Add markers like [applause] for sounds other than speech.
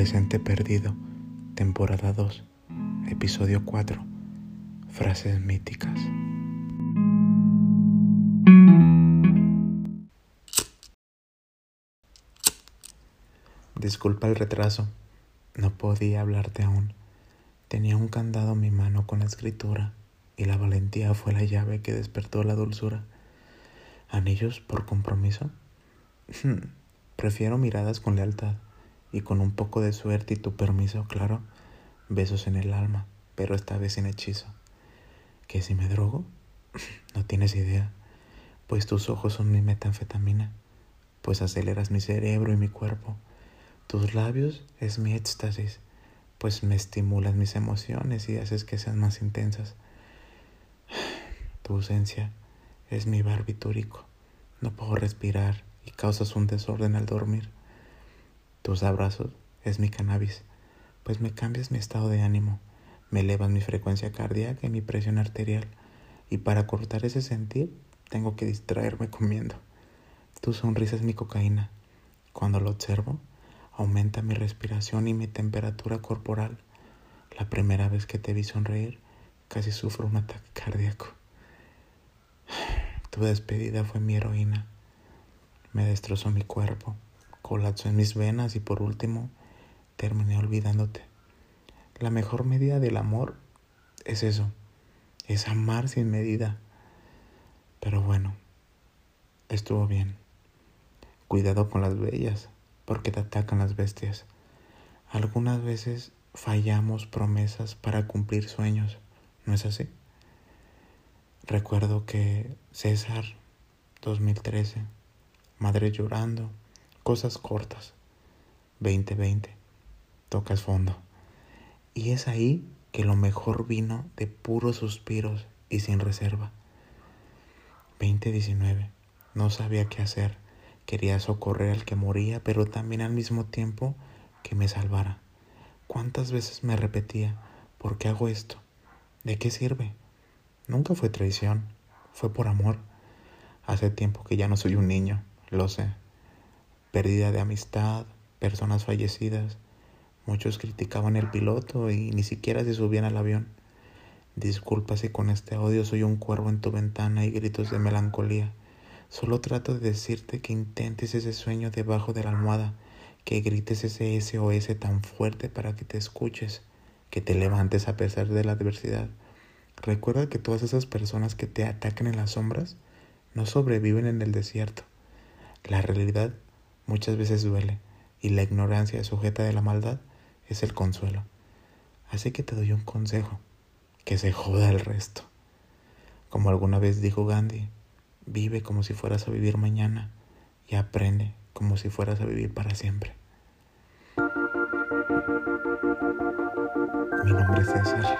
Adolescente Perdido, temporada 2, episodio 4, frases míticas. Disculpa el retraso, no podía hablarte aún. Tenía un candado en mi mano con la escritura y la valentía fue la llave que despertó la dulzura. ¿Anillos por compromiso? [laughs] Prefiero miradas con lealtad y con un poco de suerte y tu permiso, claro, besos en el alma, pero esta vez sin hechizo. ¿Que si me drogo? [laughs] No tienes idea, pues tus ojos son mi metanfetamina, pues aceleras mi cerebro y mi cuerpo. Tus labios es mi éxtasis, pues me estimulas mis emociones y haces que sean más intensas. [sighs] Tu ausencia es mi barbitúrico, no puedo respirar y causas un desorden al dormir. Tus abrazos es mi cannabis, pues me cambias mi estado de ánimo, me elevas mi frecuencia cardíaca y mi presión arterial, y para cortar ese sentir tengo que distraerme comiendo. Tu sonrisa es mi cocaína. Cuando lo observo, aumenta mi respiración y mi temperatura corporal. La primera vez que te vi sonreír, casi sufro un ataque cardíaco. [sighs] Tu despedida fue mi heroína. Me destrozó mi cuerpo colapsó en mis venas y por último terminé olvidándote. La mejor medida del amor es eso, es amar sin medida. Pero bueno, estuvo bien. Cuidado con las bellas, porque te atacan las bestias. Algunas veces fallamos promesas para cumplir sueños, ¿no es así? Recuerdo que César, 2013, madre llorando, cosas cortas. 2020. Tocas fondo. Y es ahí que lo mejor vino de puros suspiros y sin reserva. 2019. No sabía qué hacer. Quería socorrer al que moría, pero también al mismo tiempo que me salvara. ¿Cuántas veces me repetía, ¿por qué hago esto? ¿De qué sirve? Nunca fue traición, fue por amor. Hace tiempo que ya no soy un niño, lo sé pérdida de amistad, personas fallecidas. Muchos criticaban el piloto y ni siquiera se subían al avión. Disculpa si con este odio soy un cuervo en tu ventana y gritos de melancolía. Solo trato de decirte que intentes ese sueño debajo de la almohada, que grites ese SOS tan fuerte para que te escuches, que te levantes a pesar de la adversidad. Recuerda que todas esas personas que te atacan en las sombras no sobreviven en el desierto. La realidad muchas veces duele y la ignorancia sujeta de la maldad es el consuelo. Así que te doy un consejo, que se joda el resto. Como alguna vez dijo Gandhi, vive como si fueras a vivir mañana y aprende como si fueras a vivir para siempre. Mi nombre es César